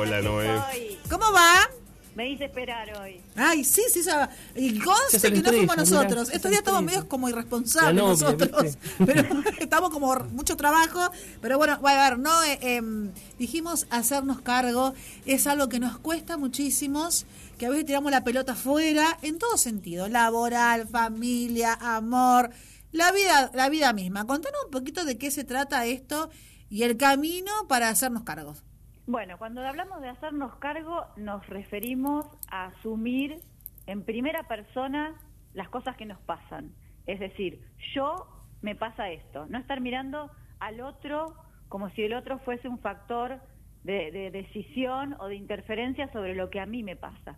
Hola, Noé. ¿Cómo va? Me hice esperar hoy. Ay, sí, sí, ya- y conste que no fuimos nosotros. Estos días estamos medio como irresponsables novia, nosotros. ¿viste? Pero estamos como mucho trabajo. Pero bueno, bueno, a ver, no, eh, em, dijimos hacernos cargo. Es algo que nos cuesta muchísimos, que a veces tiramos la pelota afuera, en todo sentido, laboral, familia, amor, la vida, la vida misma. Contanos un poquito de qué se trata esto y el camino para hacernos cargos. Bueno, cuando hablamos de hacernos cargo, nos referimos a asumir en primera persona las cosas que nos pasan. Es decir, yo me pasa esto. No estar mirando al otro como si el otro fuese un factor de, de decisión o de interferencia sobre lo que a mí me pasa.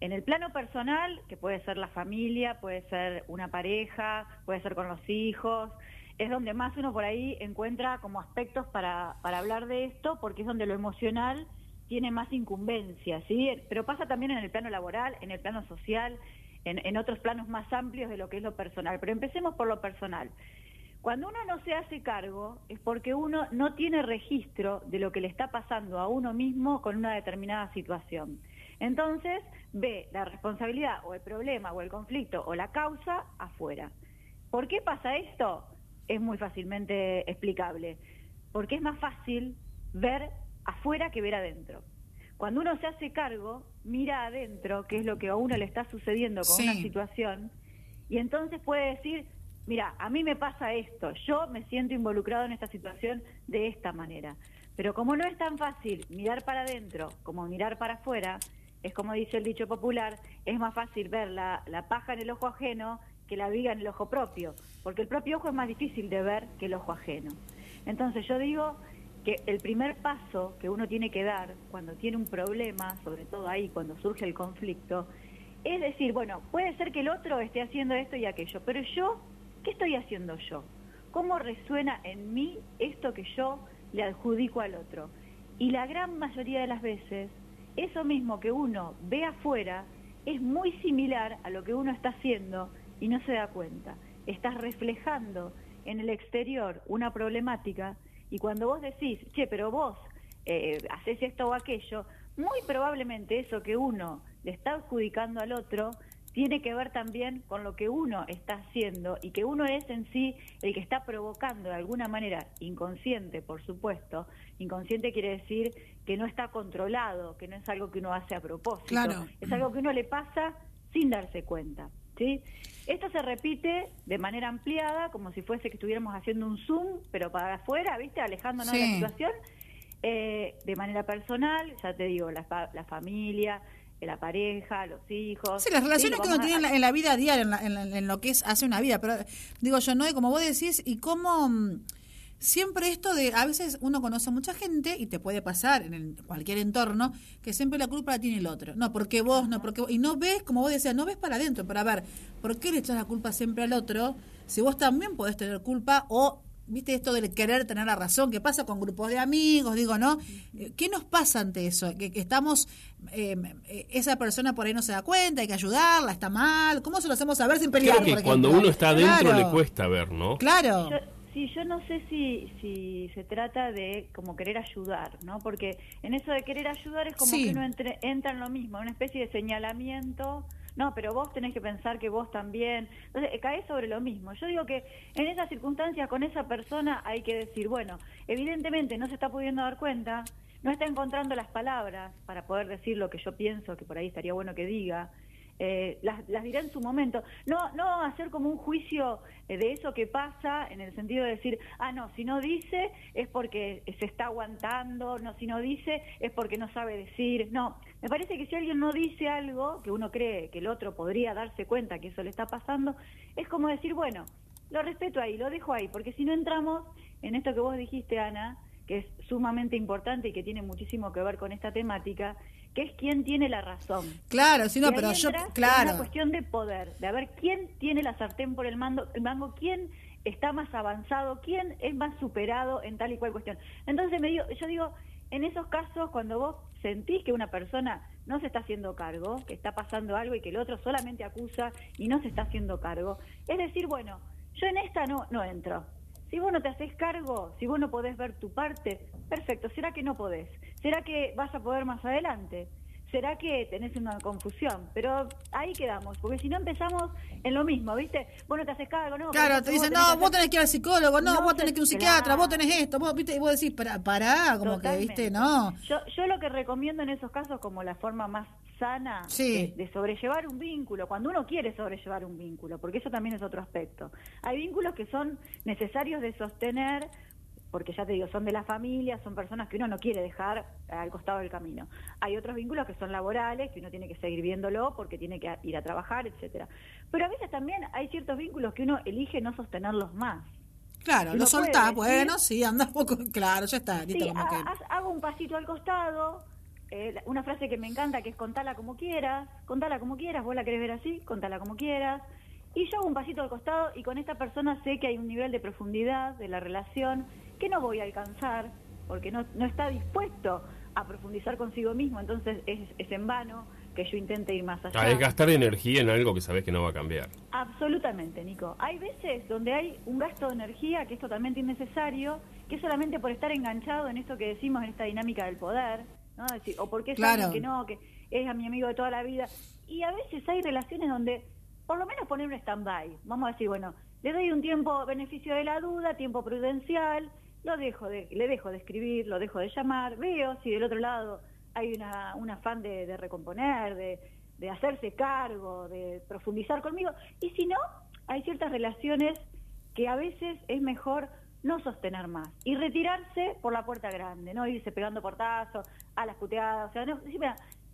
En el plano personal, que puede ser la familia, puede ser una pareja, puede ser con los hijos, es donde más uno por ahí encuentra como aspectos para, para hablar de esto, porque es donde lo emocional tiene más incumbencia, ¿sí? Pero pasa también en el plano laboral, en el plano social, en, en otros planos más amplios de lo que es lo personal. Pero empecemos por lo personal. Cuando uno no se hace cargo es porque uno no tiene registro de lo que le está pasando a uno mismo con una determinada situación. Entonces ve la responsabilidad o el problema o el conflicto o la causa afuera. ¿Por qué pasa esto? Es muy fácilmente explicable. Porque es más fácil ver afuera que ver adentro. Cuando uno se hace cargo, mira adentro qué es lo que a uno le está sucediendo con Sí. una situación y entonces puede decir, mira, a mí me pasa esto, yo me siento involucrado en esta situación de esta manera. Pero como no es tan fácil mirar para adentro como mirar para afuera, es como dice el dicho popular, es más fácil ver la, la paja en el ojo ajeno que la viga en el ojo propio, porque el propio ojo es más difícil de ver que el ojo ajeno. Entonces yo digo que el primer paso que uno tiene que dar cuando tiene un problema, sobre todo ahí cuando surge el conflicto, es decir, bueno, puede ser que el otro esté haciendo esto y aquello, pero yo, ¿qué estoy haciendo yo? ¿Cómo resuena en mí esto que yo le adjudico al otro? Y la gran mayoría de las veces, eso mismo que uno ve afuera es muy similar a lo que uno está haciendo y no se da cuenta. Estás reflejando en el exterior una problemática y cuando vos decís, che, pero vos eh, haces esto o aquello, muy probablemente eso que uno le está adjudicando al otro tiene que ver también con lo que uno está haciendo y que uno es en sí el que está provocando de alguna manera, inconsciente por supuesto, inconsciente quiere decir que no está controlado, que no es algo que uno hace a propósito, Claro. es algo que uno le pasa sin darse cuenta. ¿Sí? Esto se repite de manera ampliada, como si fuese que estuviéramos haciendo un zoom, pero para afuera, ¿viste? Alejándonos de Sí. la situación, eh, de manera personal, ya te digo, la, fa- la familia, eh, la pareja, los hijos. Sí, las relaciones Sí, que uno tiene en la, en la vida diaria, en, la- en en lo que es hace una vida. Pero digo yo, no, y como vos decís, y cómo mm, siempre esto de, a veces uno conoce a mucha gente y te puede pasar en el- cualquier entorno, que siempre la culpa la tiene el otro. No, porque vos, no, porque vos. Y no ves, como vos decías, no ves para adentro, para ver, ¿por qué le echas la culpa siempre al otro? Si vos también podés tener culpa o... ¿Viste esto del querer tener la razón? ¿Qué pasa con grupos de amigos? Digo, ¿no? Eh, ¿Qué nos pasa ante eso? Que, que estamos, eh, eh, esa persona por ahí no se da cuenta, hay que ayudarla, está mal. ¿Cómo se lo hacemos saber sin pelear? Creo que por cuando uno está adentro Claro, le cuesta ver, ¿no? Claro. Yo, sí, yo no sé si, si se trata de como querer ayudar, ¿no? Porque en eso de querer ayudar es como Sí. que uno entre- entra en lo mismo, en una especie de señalamiento. No, pero vos tenés que pensar que vos también. Entonces, eh, caes sobre lo mismo. Yo digo que en esas circunstancias, con esa persona, hay que decir, bueno, evidentemente no se está pudiendo dar cuenta, no está encontrando las palabras para poder decir lo que yo pienso, que por ahí estaría bueno que diga. Eh, las, las dirá en su momento. No, no hacer como un juicio eh, de eso que pasa en el sentido de decir, ah, no, si no dice es porque se está aguantando, no, si no dice es porque no sabe decir. No, me parece que si alguien no dice algo que uno cree que el otro podría darse cuenta que eso le está pasando, es como decir, bueno, lo respeto ahí, lo dejo ahí, porque si no entramos en esto que vos dijiste, Ana, que es sumamente importante y que tiene muchísimo que ver con esta temática, que es quién tiene la razón. Claro, sí, no, pero yo, claro. una cuestión de poder, de a ver quién tiene la sartén por el, mando, el mango, quién está más avanzado, quién es más superado en tal y cual cuestión. Entonces me digo, yo digo, en esos casos, cuando vos sentís que una persona no se está haciendo cargo, que está pasando algo y que el otro solamente acusa y no se está haciendo cargo, es decir, bueno, yo en esta no, no entro. Si vos no te haces cargo, si vos no podés ver tu parte, perfecto, será que no podés. ¿Será que vas a poder más adelante? ¿Será que tenés una confusión? Pero ahí quedamos, porque si no empezamos en lo mismo, ¿viste? Vos no te haces cargo, ¿no? Claro, te dicen, no, vos tenés que ir al psicólogo, no, vos tenés que ir a un psiquiatra, vos tenés esto, vos, ¿viste? Y vos decís, pará, pará como que, ¿viste? No. Yo, yo lo que recomiendo en esos casos como la forma más sana de, sobrellevar un vínculo, cuando uno quiere sobrellevar un vínculo, porque eso también es otro aspecto. Hay vínculos que son necesarios de sostener porque ya te digo, son de la familia, son personas que uno no quiere dejar al costado del camino. Hay otros vínculos que son laborales, que uno tiene que seguir viéndolo porque tiene que ir a trabajar, etcétera. Pero a veces también hay ciertos vínculos que uno elige no sostenerlos más. Claro, lo soltás, bueno, sí, anda poco, claro, ya está. Sí, hago un pasito al costado, eh, una frase que me encanta que es contala como quieras, contala como quieras, vos la querés ver así, contala como quieras. Y yo hago un pasito al costado y con esta persona sé que hay un nivel de profundidad de la relación que no voy a alcanzar porque no, no está dispuesto a profundizar consigo mismo, entonces es, es en vano que yo intente ir más allá. Ah, es gastar energía en algo que sabes que no va a cambiar. Absolutamente, Nico. Hay veces donde hay un gasto de energía que es totalmente innecesario, que es solamente por estar enganchado en esto que decimos, en esta dinámica del poder, ¿no? Decir, o porque es alguien que no, que es a mi amigo de toda la vida. Y a veces hay relaciones donde, por lo menos poner un stand-by. Vamos a decir, bueno, le doy un tiempo beneficio de la duda, tiempo prudencial, lo dejo de, le dejo de escribir, lo dejo de llamar, veo si del otro lado hay una, un afán de, recomponer, de, de, hacerse cargo, de profundizar conmigo, y si no, hay ciertas relaciones que a veces es mejor no sostener más y retirarse por la puerta grande, no irse pegando portazos a las puteadas, o sea, no,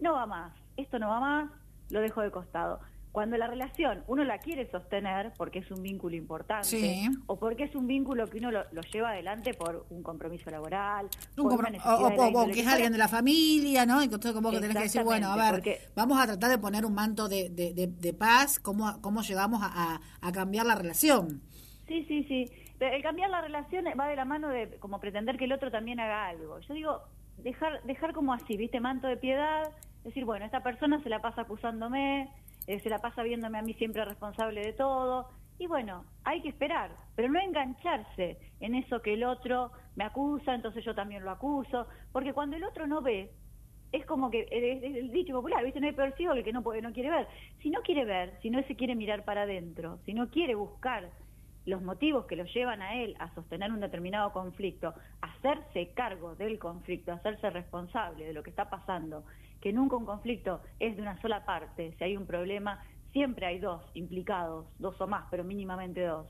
no va más, esto no va más, lo dejo de costado. Cuando la relación uno la quiere sostener porque es un vínculo importante o porque es un vínculo que uno lo, lleva adelante por un compromiso laboral, o, que es alguien de la familia, ¿no? Entonces como que tenés que decir, bueno, a ver, vamos a tratar de poner un manto de, de, paz, ¿cómo, cómo llegamos a, cambiar la relación? Sí, sí, sí. El cambiar la relación va de la mano de como pretender que el otro también haga algo. Yo digo, dejar, dejar como así, ¿viste? Manto de piedad, decir, bueno, esta persona se la pasa acusándome, eh, se la pasa viéndome a mí siempre responsable de todo. Y bueno, hay que esperar, pero no engancharse en eso que el otro me acusa, entonces yo también lo acuso, porque cuando el otro no ve, es como que es el dicho popular, ¿viste? No hay peor el que no, puede, no quiere ver. Si no quiere ver, si no se quiere mirar para adentro, si no quiere buscar los motivos que lo llevan a él a sostener un determinado conflicto, hacerse cargo del conflicto, hacerse responsable de lo que está pasando que nunca un conflicto es de una sola parte, si hay un problema, siempre hay dos implicados, dos o más, pero mínimamente dos,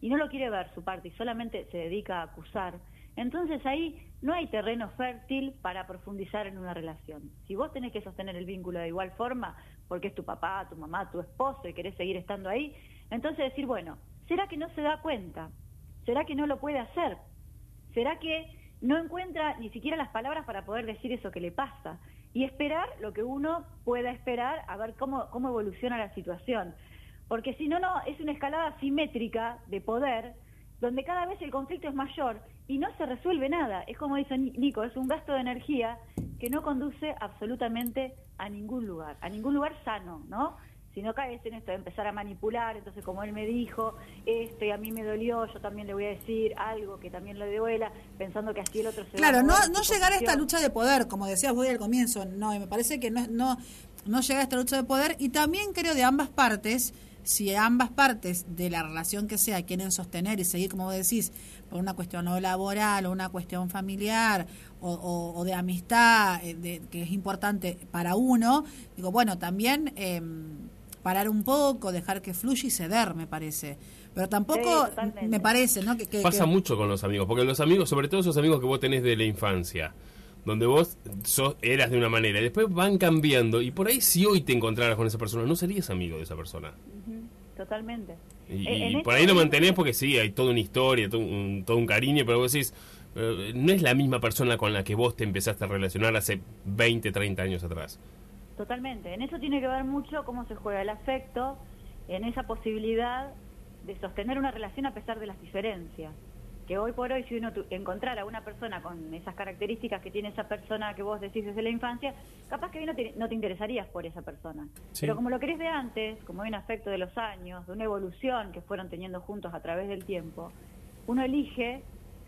y no lo quiere ver su parte y solamente se dedica a acusar, entonces ahí no hay terreno fértil para profundizar en una relación. Si vos tenés que sostener el vínculo de igual forma, porque es tu papá, tu mamá, tu esposo y querés seguir estando ahí, entonces decir, bueno, ¿será que no se da cuenta? ¿Será que no lo puede hacer? ¿Será que no encuentra ni siquiera las palabras para poder decir eso que le pasa? Y esperar lo que uno pueda esperar a ver cómo, cómo evoluciona la situación. Porque si no, no, es una escalada simétrica de poder donde cada vez el conflicto es mayor y no se resuelve nada. Es como dice Nico, es un gasto de energía que no conduce absolutamente a ningún lugar, a ningún lugar sano, ¿no? Si no caes en esto de empezar a manipular, entonces como él me dijo esto y a mí me dolió, yo también le voy a decir algo que también le duela, pensando que así el otro se Claro, no, no llegar a esta lucha de poder, como decías vos al comienzo, no, y me parece que no, no, no llegar a esta lucha de poder, y también creo de ambas partes, si ambas partes de la relación que sea quieren sostener y seguir, como vos decís, por una cuestión no laboral o una cuestión familiar o, de amistad, eh, que es importante para uno, digo, bueno, también... Eh, parar un poco, dejar que fluya y ceder, me parece. Pero tampoco me parece, ¿no? Que, Pasa mucho con los amigos, porque los amigos, sobre todo esos amigos que vos tenés de la infancia, donde vos sos, eras de una manera y después van cambiando y por ahí si hoy te encontraras con esa persona, no serías amigo de esa persona. Totalmente. Y, eh, por ahí lo mantenés porque sí, hay toda una historia, todo un, todo un cariño, pero vos decís, eh, no es la misma persona con la que vos te empezaste a relacionar hace 20, 30 años atrás. Totalmente. En eso tiene que ver mucho cómo se juega el afecto, en esa posibilidad de sostener una relación a pesar de las diferencias. Que hoy por hoy, si uno encontrara a una persona con esas características que tiene esa persona que vos decís desde la infancia, capaz que hoy no te, no te interesarías por esa persona. Pero como lo querés de antes, como hay un afecto de los años, de una evolución que fueron teniendo juntos a través del tiempo, uno elige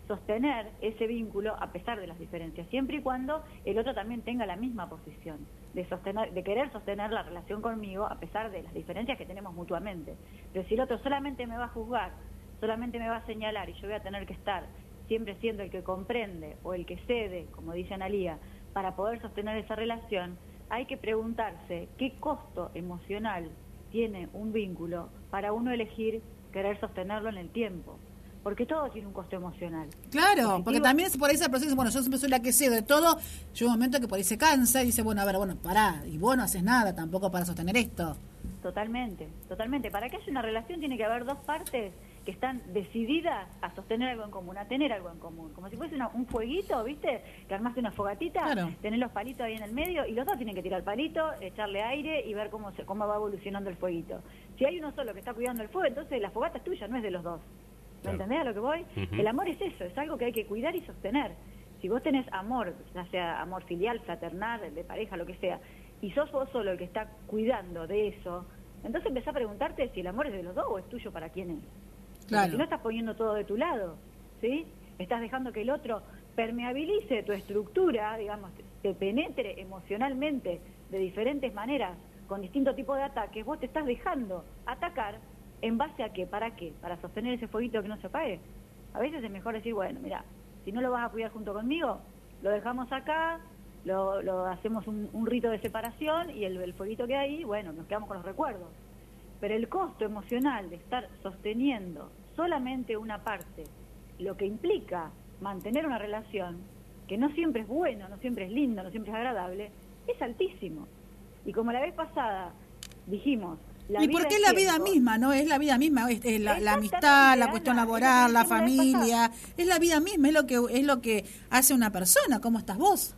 sostener ese vínculo a pesar de las diferencias, siempre y cuando el otro también tenga la misma posición de querer sostener la relación conmigo a pesar de las diferencias que tenemos mutuamente. Pero si el otro solamente me va a juzgar, solamente me va a señalar y yo voy a tener que estar siempre siendo el que comprende o el que cede, como dice Analía, para poder sostener esa relación, hay que preguntarse qué costo emocional tiene un vínculo para uno elegir querer sostenerlo en el tiempo porque todo tiene un costo emocional. Claro, porque también es por ahí ese proceso, bueno, yo siempre soy la que cedo de todo, llega un momento que por ahí se cansa y dice, bueno, a ver, bueno, pará, y vos no haces nada tampoco para sostener esto. Totalmente, totalmente. Para que haya una relación tiene que haber dos partes que están decididas a sostener algo en común, a tener algo en común. Como si fuese un fueguito, ¿viste? Que armaste una fogatita, tener los palitos ahí en el medio y los dos tienen que tirar el palito, echarle aire y ver cómo, se, cómo va evolucionando el fueguito. Si hay uno solo que está cuidando el fuego, entonces la fogata es tuya, no es de los dos. ¿Me entendés a lo que voy? El amor es eso, es algo que hay que cuidar y sostener. Si vos tenés amor, ya sea amor filial, fraternal, de pareja, lo que sea, y sos vos solo el que está cuidando de eso, entonces empezás a preguntarte si el amor es de los dos o es tuyo para quién es. Claro. si no estás poniendo todo de tu lado, ¿sí? Estás dejando que el otro permeabilice tu estructura, digamos, te penetre emocionalmente de diferentes maneras, con distintos tipos de ataques, vos te estás dejando atacar ¿En base a qué? ¿Para qué? ¿Para sostener ese fueguito que no se apague? A veces es mejor decir, bueno, mira, si no lo vas a cuidar junto conmigo, lo dejamos acá, lo, hacemos un, rito de separación y el, el fueguito que hay, bueno, nos quedamos con los recuerdos. Pero el costo emocional de estar sosteniendo solamente una parte, lo que implica mantener una relación, que no siempre es bueno, no siempre es lindo, no siempre es agradable, es altísimo. Y como la vez pasada dijimos, ¿Y por qué la vida misma, no? Es la vida misma, es, la, amistad, la cuestión laboral, la familia, es la vida misma, es lo que es lo que hace una persona, ¿cómo estás vos?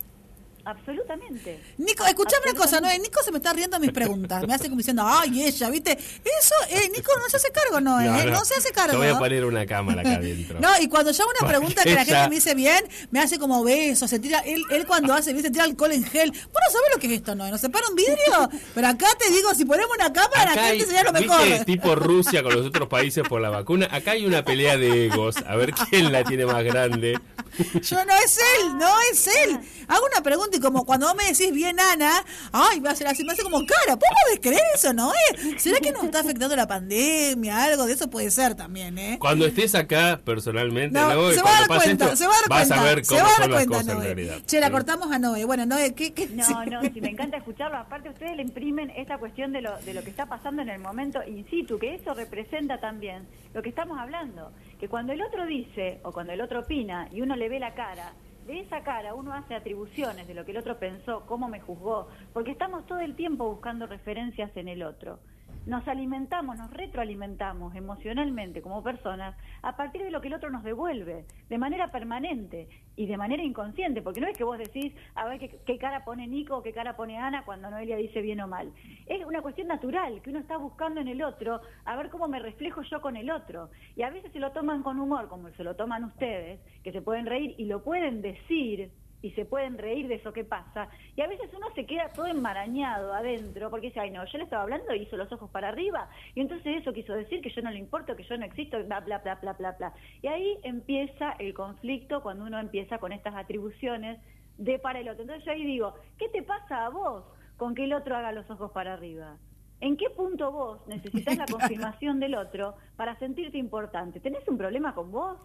Absolutamente. Nico, escuchame una cosa, no, Nico se me está riendo mis preguntas. Me hace como diciendo, ay, ella, ¿viste? Eso, eh, Nico no se hace cargo, no, eh, no, se hace cargo. Te voy a poner una cámara acá adentro. no, y cuando yo hago una pregunta que la gente me dice bien, me hace como beso, se tira, él, él cuando hace, ¿viste? tira alcohol en gel. Vos no sabés lo que es esto, ¿no? ¿Nos separa un vidrio? Pero acá te digo, si ponemos una cámara, la gente sería lo mejor. ¿viste? tipo Rusia con los otros países por la vacuna. Acá hay una pelea de egos, a ver quién la tiene más grande. yo no es él, no es él. Hago una pregunta y como cuando vos me decís bien Ana, ay, va a ser así, me hace como cara, ¿puedo de creer eso, no? Eh? ¿Será que nos está afectando la pandemia? Algo de eso puede ser también, ¿eh? Cuando estés acá personalmente, no, se, va a dar cuenta, se va a dar vas cuenta, a ver cómo son las cosas en realidad. Che, la cortamos a Noé. Bueno, Noé, ¿qué? qué no, no, si me encanta escucharlo. Aparte, ustedes le imprimen esta cuestión de lo, de lo que está pasando en el momento in situ, que eso representa también lo que estamos hablando. Que cuando el otro dice o cuando el otro opina y uno le ve la cara, de esa cara uno hace atribuciones de lo que el otro pensó, cómo me juzgó, porque estamos todo el tiempo buscando referencias en el otro nos alimentamos, nos retroalimentamos emocionalmente como personas a partir de lo que el otro nos devuelve, de manera permanente y de manera inconsciente, porque no es que vos decís, a ver qué, cara pone Nico o qué cara pone Ana cuando Noelia dice bien o mal. Es una cuestión natural que uno está buscando en el otro, a ver cómo me reflejo yo con el otro. Y a veces se lo toman con humor, como se lo toman ustedes, que se pueden reír y lo pueden decir y se pueden reír de eso que pasa. Y a veces uno se queda todo enmarañado adentro porque dice, ay no, yo le estaba hablando y hizo los ojos para arriba y entonces eso quiso decir que yo no le importo, que yo no existo, bla, bla, bla, bla, bla, bla. Y ahí empieza el conflicto cuando uno empieza con estas atribuciones de para el otro. Entonces yo ahí digo, ¿qué te pasa a vos con que el otro haga los ojos para arriba? ¿En qué punto vos necesitas la confirmación del otro para sentirte importante? ¿Tenés un problema con vos?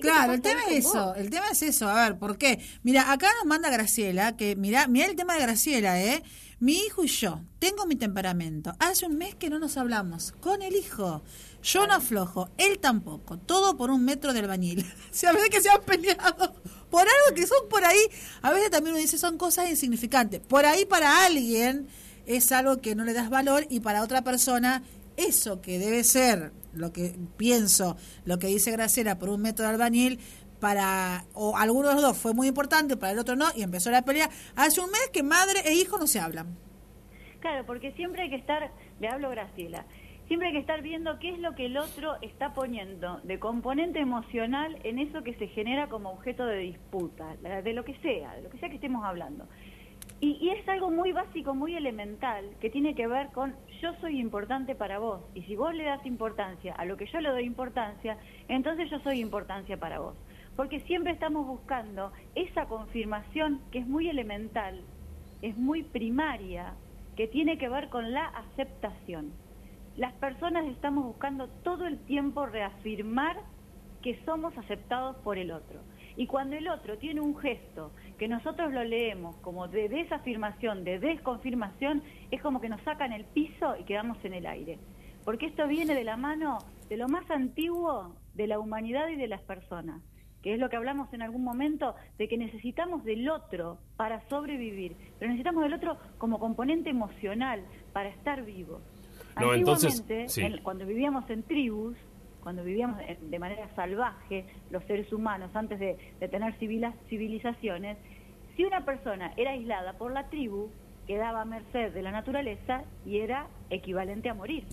Claro, el tema es eso, el tema es eso, a ver, ¿por qué? Mira, acá nos manda Graciela, que mira, mira el tema de Graciela, ¿eh? Mi hijo y yo, tengo mi temperamento. Hace un mes que no nos hablamos, con el hijo. Yo no aflojo, él tampoco, todo por un metro de albañil. Si a veces que se han peleado por algo que son por ahí, a veces también uno dice son cosas insignificantes. Por ahí para alguien es algo que no le das valor y para otra persona eso que debe ser lo que pienso, lo que dice Graciela por un método albañil, para o alguno de los dos fue muy importante, para el otro no, y empezó la pelea. Hace un mes que madre e hijo no se hablan. Claro, porque siempre hay que estar, le hablo Graciela, siempre hay que estar viendo qué es lo que el otro está poniendo de componente emocional en eso que se genera como objeto de disputa, de lo que sea, de lo que sea que estemos hablando. Y, es algo muy básico, muy elemental, que tiene que ver con yo soy importante para vos. Y si vos le das importancia a lo que yo le doy importancia, entonces yo soy importancia para vos. porque siempre estamos buscando esa confirmación que es muy elemental, es muy primaria, que tiene que ver con la aceptación. Las personas estamos buscando todo el tiempo reafirmar que somos aceptados por el otro. Y cuando el otro tiene un gesto que nosotros lo leemos como de desafirmación, de desconfirmación, es como que nos sacan el piso y quedamos en el aire. Porque esto viene de la mano de lo más antiguo de la humanidad y de las personas, que es lo que hablamos en algún momento, de que necesitamos del otro para sobrevivir, pero necesitamos del otro como componente emocional para estar vivos. No, entonces, cuando vivíamos en tribus, cuando vivíamos de manera salvaje, los seres humanos, antes de, tener civilizaciones, si una persona era aislada por la tribu, quedaba a merced de la naturaleza y era equivalente a morir.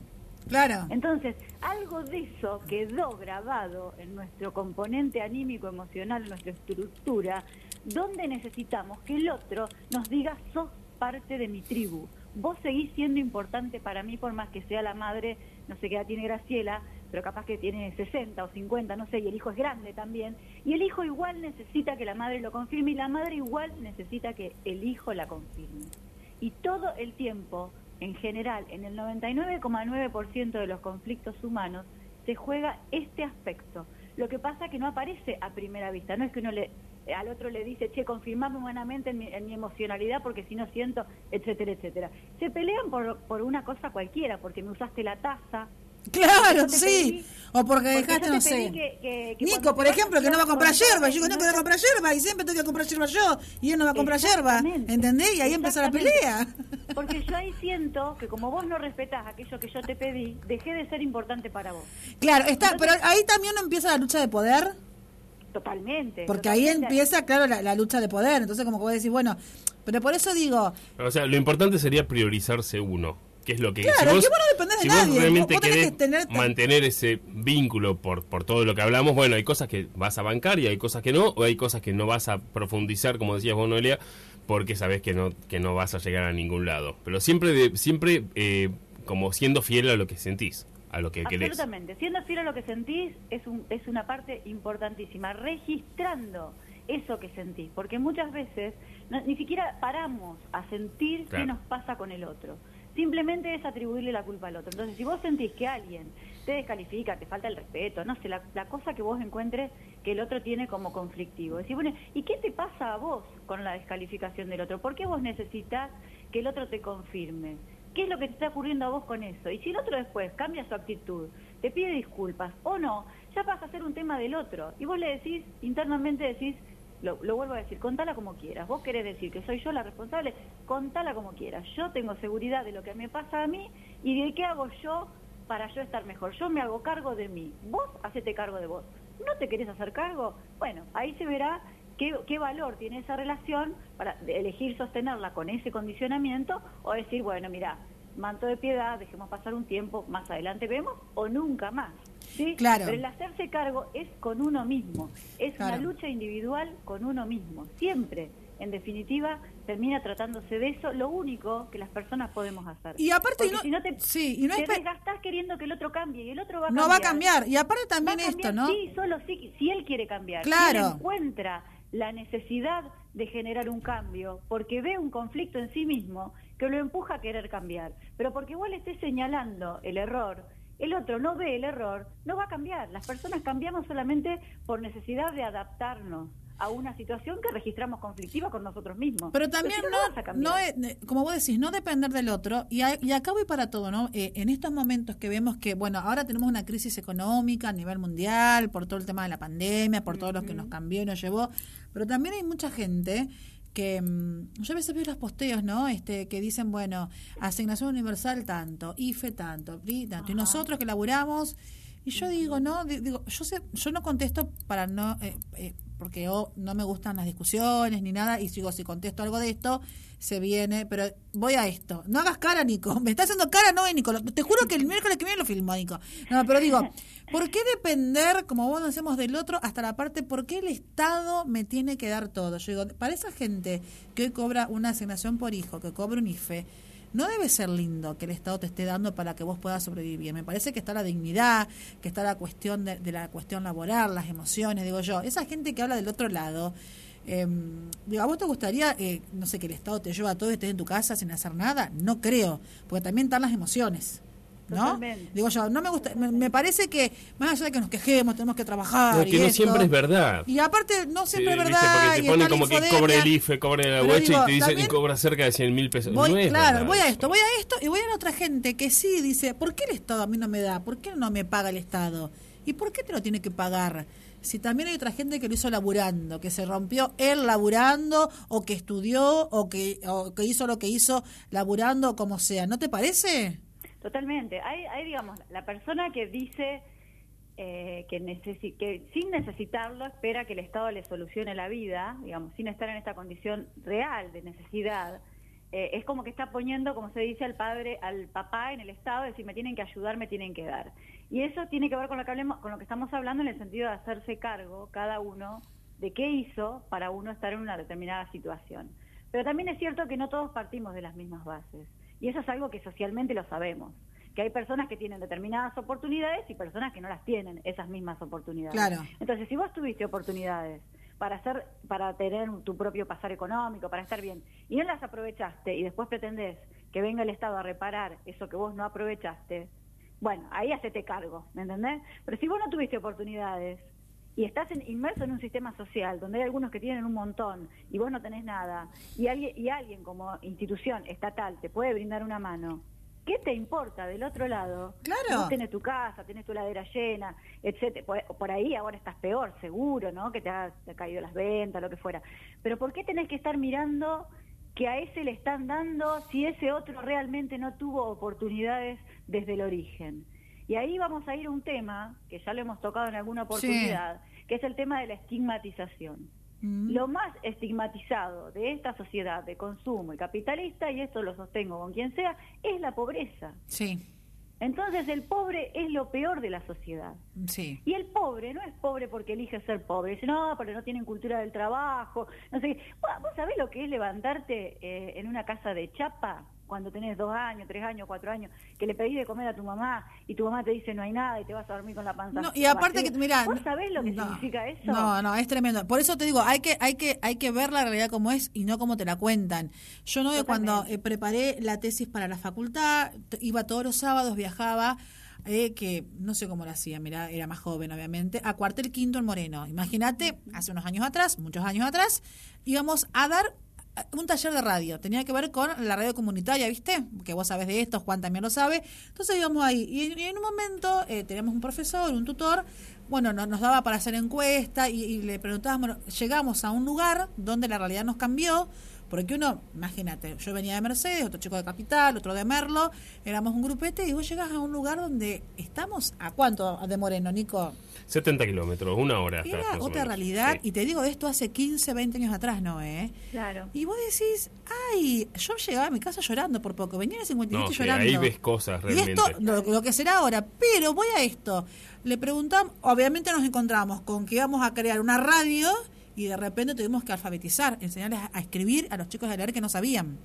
Claro. Entonces, algo de eso quedó grabado en nuestro componente anímico, emocional, en nuestra estructura, donde necesitamos que el otro nos diga, sos parte de mi tribu. Vos seguís siendo importante para mí por más que sea la madre, no sé qué edad tiene Graciela, pero capaz que tiene 60 o 50, no sé, y el hijo es grande también. Y el hijo igual necesita que la madre lo confirme y la madre igual necesita que el hijo la confirme. Y todo el tiempo, en general, en el 99,9% de los conflictos humanos, se juega este aspecto. Lo que pasa es que no aparece a primera vista, no es que uno le, al otro le dice, che, confirmame humanamente en mi, mi emocionalidad porque si no siento, etcétera, etcétera. Se pelean por, por una cosa cualquiera, porque me usaste la taza, Claro, sí. o porque dejaste, no sé. Nico, por ejemplo, que no va a comprar yerba. Yo digo, no quiero comprar yerba y siempre tengo que comprar yerba yo. Y él no va a comprar yerba. ¿Entendés? Y ahí empieza la pelea. Porque yo ahí siento que como vos no respetás aquello que yo te pedí, dejé de ser importante para vos. Claro, está, pero ahí también no empieza la lucha de poder. Totalmente. Porque ahí empieza, claro, la, lucha de poder. Entonces, como vos decís, bueno, pero por eso digo. O sea, lo importante sería priorizarse uno que es lo que claro, si vos, no de nadie. realmente querés mantener ese vínculo por, por todo lo que hablamos, bueno, hay cosas que vas a bancar y hay cosas que no, o hay cosas que no vas a profundizar, como decías vos, Noelia, porque sabes que no, que no vas a llegar a ningún lado. Pero siempre, de, siempre eh, como siendo fiel a lo que sentís, a lo que querés. Absolutamente, siendo fiel a lo que sentís es, un, es una parte importantísima, registrando eso que sentís, porque muchas veces ni siquiera paramos a sentir qué nos pasa con el otro simplemente es atribuirle la culpa al otro. Entonces, si vos sentís que alguien te descalifica, te falta el respeto, no sé, la, cosa que vos encuentres que el otro tiene como conflictivo. Bueno, ¿y qué te pasa a vos con la descalificación del otro? ¿Por qué vos necesitas que el otro te confirme? ¿Qué es lo que te está ocurriendo a vos con eso? Y si el otro después cambia su actitud, te pide disculpas o no, ya pasa a ser un tema del otro. Y vos le decís, internamente decís, lo, vuelvo a decir, contala como quieras. Vos querés decir que soy yo la responsable, contala como quieras. Yo tengo seguridad de lo que me pasa a mí y de qué hago yo para yo estar mejor. Yo me hago cargo de mí. Vos hacete cargo de vos. ¿No te querés hacer cargo? Bueno, ahí se verá qué, qué valor tiene esa relación para elegir sostenerla con ese condicionamiento o decir, bueno, mira, manto de piedad, dejemos pasar un tiempo, más adelante vemos o nunca más. ¿Sí? Claro. Pero el hacerse cargo es con uno mismo, es una lucha individual con uno mismo, siempre. En definitiva, termina tratándose de eso, lo único que las personas podemos hacer. Y aparte, no, si no te, sí, y no te desgastás queriendo que el otro cambie y el otro va a no cambiar. va a cambiar. Y aparte también esto, ¿no? Sí, solo si, si él quiere cambiar. Claro. Si encuentra la necesidad de generar un cambio, porque ve un conflicto en sí mismo que lo empuja a querer cambiar. Pero porque igual esté señalando el error, el otro no ve el error, no va a cambiar. Las personas cambiamos solamente por necesidad de adaptarnos a una situación que registramos conflictiva con nosotros mismos. Pero también no, como vos decís, no depender del otro. Y, y acá voy para todo, ¿no? Eh, en estos momentos que vemos que, bueno, ahora tenemos una crisis económica a nivel mundial por todo el tema de la pandemia, por todo lo que nos cambió y nos llevó, pero también hay mucha gente que mm, yo a veces veo los posteos, ¿no? Este, que dicen, bueno, asignación universal tanto, IFE tanto, PRI tanto, y nosotros que laburamos, y yo digo, no, digo, yo sé, yo no contesto para no, eh, eh, porque no me gustan las discusiones ni nada, y digo, si contesto algo de esto, se viene, pero voy a esto. No hagas cara, Nico. Me está haciendo cara, no, Nico. Te juro que el miércoles que viene lo filmo, Nico. No, pero digo, ¿por qué depender, como vos hacemos del otro, hasta la parte, por qué el Estado me tiene que dar todo? Yo digo, para esa gente que hoy cobra una asignación por hijo, que cobra un IFE, no debe ser lindo que el Estado te esté dando para que vos puedas sobrevivir. Me parece que está la dignidad, que está la cuestión de, de la cuestión laboral, las emociones, digo yo. Esa gente que habla del otro lado, eh, ¿a vos te gustaría, eh, no sé, que el Estado te lleva todo y estés en tu casa sin hacer nada? No creo, porque también están las emociones. ¿No? Totalmente. Digo yo, no me gusta, me, me parece que más allá de que nos quejemos, tenemos que trabajar. No, y que no esto, siempre es verdad. Y aparte, no Sí, siempre es ¿viste? verdad. Porque y te ponen como que cobre el IFE, cobre la huecha digo, y te dicen y cobra cerca de 100 mil pesos. Voy, no es claro, verdad voy a esto, voy a esto y voy a la otra gente que sí dice, ¿por qué el Estado a mí no me da? ¿Por qué no me paga el Estado? ¿Y por qué te lo tiene que pagar? Si también hay otra gente que lo hizo laburando, que se rompió él laburando, o que estudió, o que, o que hizo lo que hizo laburando, como sea. ¿No te parece? Totalmente. Hay, digamos, la persona que dice eh, que, sin necesitarlo espera que el Estado le solucione la vida, digamos, sin estar en esta condición real de necesidad, eh, es como que está poniendo, como se dice, al padre, al papá en el Estado, es decir, me tienen que ayudar, me tienen que dar. Y eso tiene que ver con lo que estamos hablando en el sentido de hacerse cargo cada uno de qué hizo para uno estar en una determinada situación. Pero también es cierto que no todos partimos de las mismas bases. Y eso es algo que socialmente lo sabemos. Que hay personas que tienen determinadas oportunidades y personas que no las tienen, esas mismas oportunidades. Claro. Entonces, si vos tuviste oportunidades para hacer, para tener tu propio pasar económico, para estar bien, y no las aprovechaste y después pretendés que venga el Estado a reparar eso que vos no aprovechaste, bueno, ahí hacete cargo, ¿me entendés? Pero si vos no tuviste oportunidades y estás en- inmerso en un sistema social donde hay algunos que tienen un montón y vos no tenés nada, y alguien, y alguien como institución estatal te puede brindar una mano, ¿qué te importa del otro lado? Claro. Vos tenés tu casa, tenés tu ladera llena, etcétera. Por, por ahí ahora estás peor, seguro, ¿no? Que te ha, te ha caído las ventas, lo que fuera. Pero ¿por qué tenés que estar mirando que a ese le están dando si ese otro realmente no tuvo oportunidades desde el origen? Y ahí vamos a ir a un tema, que ya lo hemos tocado en alguna oportunidad, que es el tema de la estigmatización. Mm. Lo más estigmatizado de esta sociedad de consumo y capitalista, y esto lo sostengo con quien sea, es la pobreza. Sí, Entonces el pobre es lo peor de la sociedad. sí. Y el pobre no es pobre porque elige ser pobre. Dice, no, porque no tienen cultura del trabajo. No sé. qué. ¿Vos, vos sabés lo que es levantarte eh, en una casa de chapa cuando tenés dos años, tres años, cuatro años, que le pedís de comer a tu mamá y tu mamá te dice no hay nada y te vas a dormir con la panza? No, y aparte que, mira, ¿Vos sabés lo que no, significa eso? No, no, es tremendo. Por eso te digo, hay que, hay que, hay que ver la realidad como es y no como te la cuentan. Yo no cuando Totalmente. eh, preparé la tesis para la facultad, iba todos los sábados, viajaba, eh, que no sé cómo lo hacía, mira, era más joven obviamente, a cuartel quinto en Moreno. Imagínate, hace unos años atrás, muchos años atrás, íbamos a dar un taller de radio, tenía que ver con la radio comunitaria, ¿viste? Que vos sabés de esto, Juan también lo sabe. Entonces íbamos ahí y, en- un momento eh, teníamos un profesor, un tutor, bueno, no- nos daba para hacer encuesta y, y le preguntábamos, llegamos a un lugar donde la realidad nos cambió, porque uno, imagínate, yo venía de Mercedes, otro chico de Capital, otro de Merlo, éramos un grupete y vos llegás a un lugar donde estamos, ¿a cuánto de Moreno, Nico? 70 kilómetros, una hora. Era otra realidad Sí. y te digo esto hace 15, 20 años atrás, ¿no? ¿eh? Claro. Y vos decís, ay, yo llegaba a mi casa llorando por poco, venía de 57 No, sí, llorando. ahí ves cosas Y realmente. esto, lo, lo que será ahora, pero voy a esto. Le preguntamos, obviamente nos encontramos con que íbamos a crear una radio y de repente tuvimos que alfabetizar, enseñarles a, escribir a los chicos a leer que no sabían.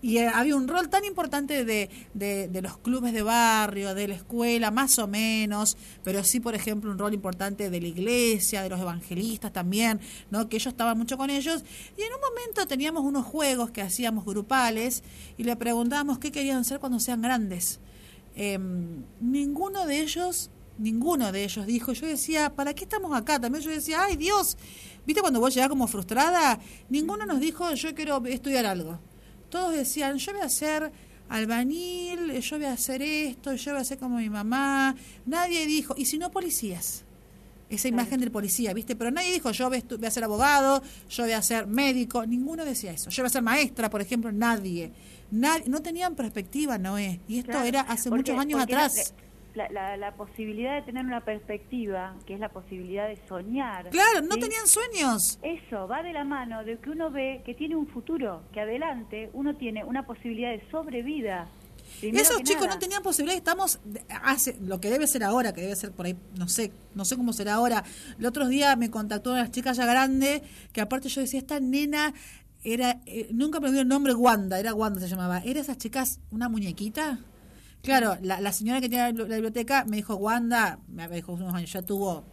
Y eh, había un rol tan importante de, de, de los clubes de barrio, de la escuela, más o menos, pero sí, por ejemplo, un rol importante de la iglesia, de los evangelistas también, ¿no? que ellos estaban mucho con ellos. Y en un momento teníamos unos juegos que hacíamos grupales y le preguntábamos qué querían ser cuando sean grandes. Em, ninguno de ellos, ninguno de ellos dijo, yo decía, ¿para qué estamos acá? También yo decía, ay Dios, ¿viste cuando vos llegás como frustrada? Ninguno nos dijo, yo quiero estudiar algo todos decían, yo voy a ser albañil, yo voy a hacer esto, yo voy a ser como mi mamá. Nadie dijo, y si no policías. Esa imagen del policía, ¿viste? Pero nadie dijo, yo voy a, ser abogado, yo voy a ser médico. Ninguno decía eso. Yo voy a ser maestra, por ejemplo, nadie. Nadie, no tenían perspectiva, Noé. Y esto Claro, era hace porque- muchos años atrás. La- la posibilidad de tener una perspectiva, que es la posibilidad de soñar. Claro, no ¿sí? tenían sueños. Eso va de la mano de que uno ve que tiene un futuro, que adelante uno tiene una posibilidad de sobrevida. Primero Esos chicos nada. no tenían posibilidad, estamos hace lo que debe ser ahora, que debe ser por ahí, no sé, no sé cómo será ahora. El otro día me contactó una chica ya grande, que aparte yo decía, esta nena era, eh, nunca me olvidé el nombre Wanda, era Wanda se llamaba. ¿Era esas chicas una muñequita? Claro, la, la señora que tenía la, la biblioteca me dijo, Wanda, me dijo unos años, ya tuvo,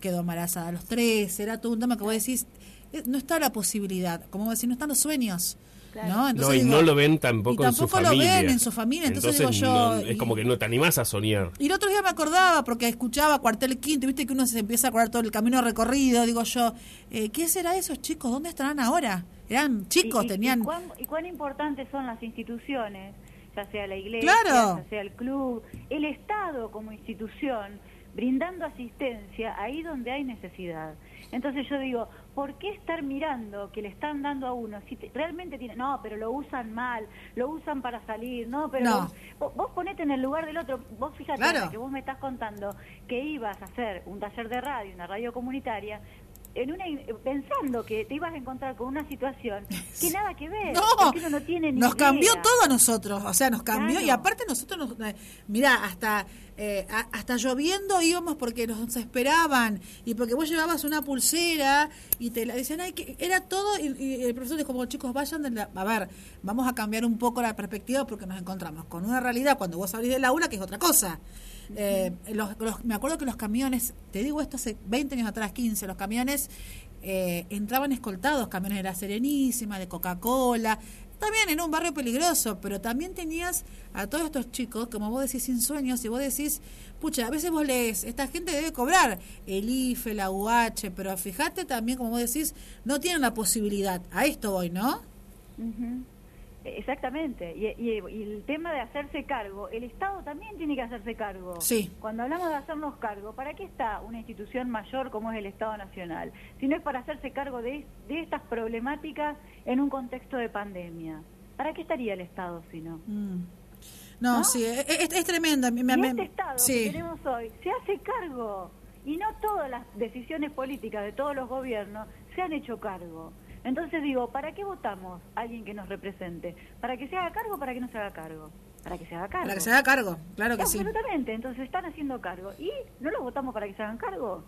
quedó embarazada a los tres, era todo un tema que vos decís, eh, no está la posibilidad, como vos decís, no están los sueños. ¿no? no, y digo, no lo ven tampoco, y en su tampoco lo familia. ven en su familia, entonces, digo yo... no- es y- como que no te animás a soñar. y el otro día me acordaba, porque escuchaba Cuartel Quinto, viste que uno se empieza a acordar todo el camino recorrido, digo yo, eh, ¿qué será de esos chicos? ¿Dónde estarán ahora? Eran chicos, Y- y- tenían... Y cuán, y cuán importantes son las instituciones, ya sea la iglesia, Claro. ya sea el club, el Estado como institución, brindando asistencia ahí donde hay necesidad. Entonces yo digo, ¿por qué estar mirando que le están dando a uno? Si te- realmente tiene, no, pero lo usan mal, lo usan para salir, no, pero No. vos, vos ponete en el lugar del otro, vos fíjate Claro. Que vos me estás contando que ibas a hacer un taller de radio, una radio comunitaria, en una pensando que te ibas a encontrar con una situación que nada que ver, No, uno no tiene ni nos idea. cambió todo a nosotros, o sea, nos cambió Claro. y aparte nosotros, nos, eh, mirá, hasta eh, a- hasta lloviendo íbamos porque nos esperaban y porque vos llevabas una pulsera y te la decían, ay, que era todo y, y el profesor dijo, como chicos, vayan, de la- a ver, vamos a cambiar un poco la perspectiva porque nos encontramos con una realidad cuando vos salís del aula que es otra cosa. Eh, los- me acuerdo que los camiones, te digo esto hace 20 años atrás, 15, los camiones eh, entraban escoltados, camiones de la Serenísima, de Coca-Cola, también en un barrio peligroso, pero también tenías a todos estos chicos, como vos decís, sin sueños, y vos decís, pucha, a veces vos lees, esta gente debe cobrar el IFE, la UH, pero fíjate también, como vos decís, no tienen la posibilidad. A esto voy, ¿no? Ujú. Exactamente. Y, y- y el tema de hacerse cargo, el Estado también tiene que hacerse cargo. Sí. Cuando hablamos de hacernos cargo, ¿para qué está una institución mayor como es el Estado Nacional? Si no es para hacerse cargo de, de estas problemáticas en un contexto de pandemia. ¿Para qué estaría el Estado si no? Mm. No, ¿No? sí, es, es- es tremenda. Me- me- y me- este Estado sí. que tenemos hoy se hace cargo y no todas las decisiones políticas de todos los gobiernos se han hecho cargo. Entonces digo, ¿para qué votamos a alguien que nos represente? ¿Para que se haga cargo o para que no se haga cargo? Para que se haga cargo. Para que se haga cargo, claro que sí. Absolutamente, entonces están haciendo cargo. ¿Y no los votamos para que se hagan cargo?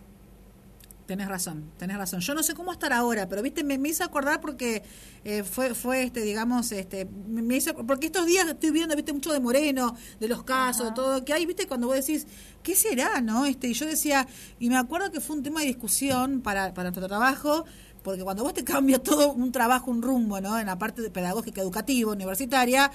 Tenés razón, tenés razón. Yo no sé cómo estar ahora, pero viste, me, me hizo acordar porque eh, fue, fue este, digamos, este, me, hizo, porque estos días estoy viendo, viste, mucho de Moreno, de los casos, de todo que hay, viste, cuando vos decís, ¿qué será, no? Este, y yo decía, y me acuerdo que fue un tema de discusión para, para nuestro trabajo, porque cuando vos te cambia todo un trabajo, un rumbo, ¿no? En la parte de pedagógica, educativa, universitaria,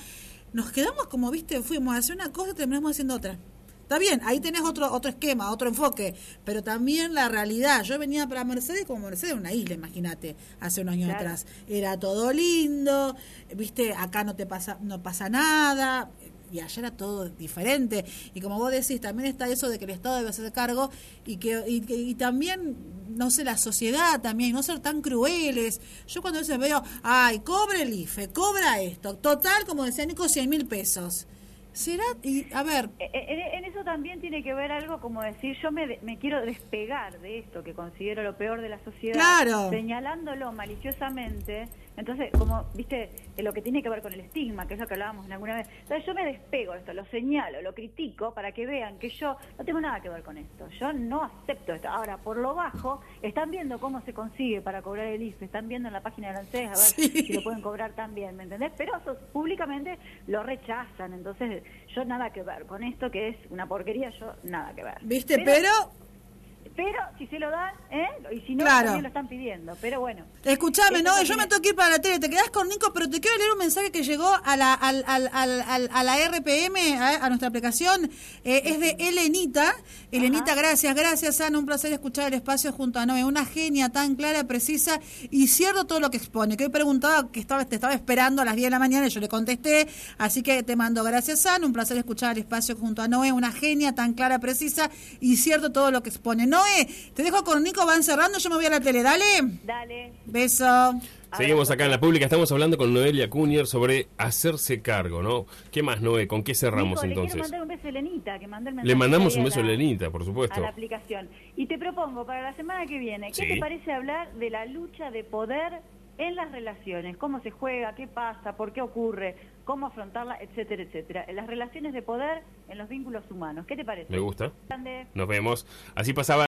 nos quedamos como, viste, fuimos a hacer una cosa y terminamos haciendo otra. Está bien, ahí tenés otro otro esquema, otro enfoque, pero también la realidad. Yo venía para Mercedes como Mercedes, una isla, imagínate, hace unos años Claro. atrás. Era todo lindo, viste, acá no te pasa no pasa nada, y allá era todo diferente. Y como vos decís, también está eso de que el Estado debe hacerse cargo y que y, y también, no sé, la sociedad también, no ser tan crueles. Yo cuando a veces veo, ay, cobra el IFE, cobra esto, total, como decía Nico, 100 mil pesos. ¿Será? Y, a ver, Eh, eh, En, en eso también tiene que ver algo como decir, yo me, me quiero despegar de esto que considero lo peor de la sociedad, Claro. señalándolo maliciosamente. Entonces, como, viste, lo que tiene que ver con el estigma, que es lo que hablábamos en alguna vez. Entonces, yo me despego de esto, lo señalo, lo critico para que vean que yo no tengo nada que ver con esto. Yo no acepto esto. Ahora, por lo bajo, están viendo cómo se consigue para cobrar el IFE, están viendo en la página de ANSES a ver Sí. si lo pueden cobrar también, ¿me entendés? Pero eso públicamente lo rechazan, entonces yo nada que ver con esto que es una porquería, yo nada que ver. ¿viste? Pero, pero si se lo dan, ¿eh? Y si no, Claro. también lo están pidiendo, pero bueno. escúchame, Esto no, yo me tengo que ir para la tele, te quedás con Nico, pero te quiero leer un mensaje que llegó a la, al, al, al, al- a la RPM, a, a nuestra aplicación, eh, es de Elenita. Elenita, gracias, gracias, Ana, un placer escuchar el espacio junto a Noé, una genia tan clara, precisa y cierto todo lo que expone, que hoy preguntaba que estaba, te estaba esperando a las 10 de la mañana y yo le contesté, así que te mando gracias, Ana, un placer escuchar el espacio junto a Noé, una genia tan clara, precisa y cierto todo lo que expone. Noé, te dejo con Nico, van cerrando, yo me voy a la tele, dale. Dale. Beso. Seguimos acá en la pública, estamos hablando con Noelia Cunier sobre hacerse cargo, ¿no? ¿Qué más, Noé? ¿Con qué cerramos Nico, Le entonces? mandar un beso a Elenita, que mandó el mensaje Le mandamos un beso a la- Lenita, por supuesto. a la aplicación. Y te propongo para la semana que viene, ¿qué Sí. te parece hablar de la lucha de poder en las relaciones? ¿Cómo se juega? ¿Qué pasa? ¿Por qué ocurre? ¿Cómo afrontarla? Etcétera, etcétera. En las relaciones de poder en los vínculos humanos. ¿Qué te parece? Me gusta. Grande. Nos vemos. Así pasaba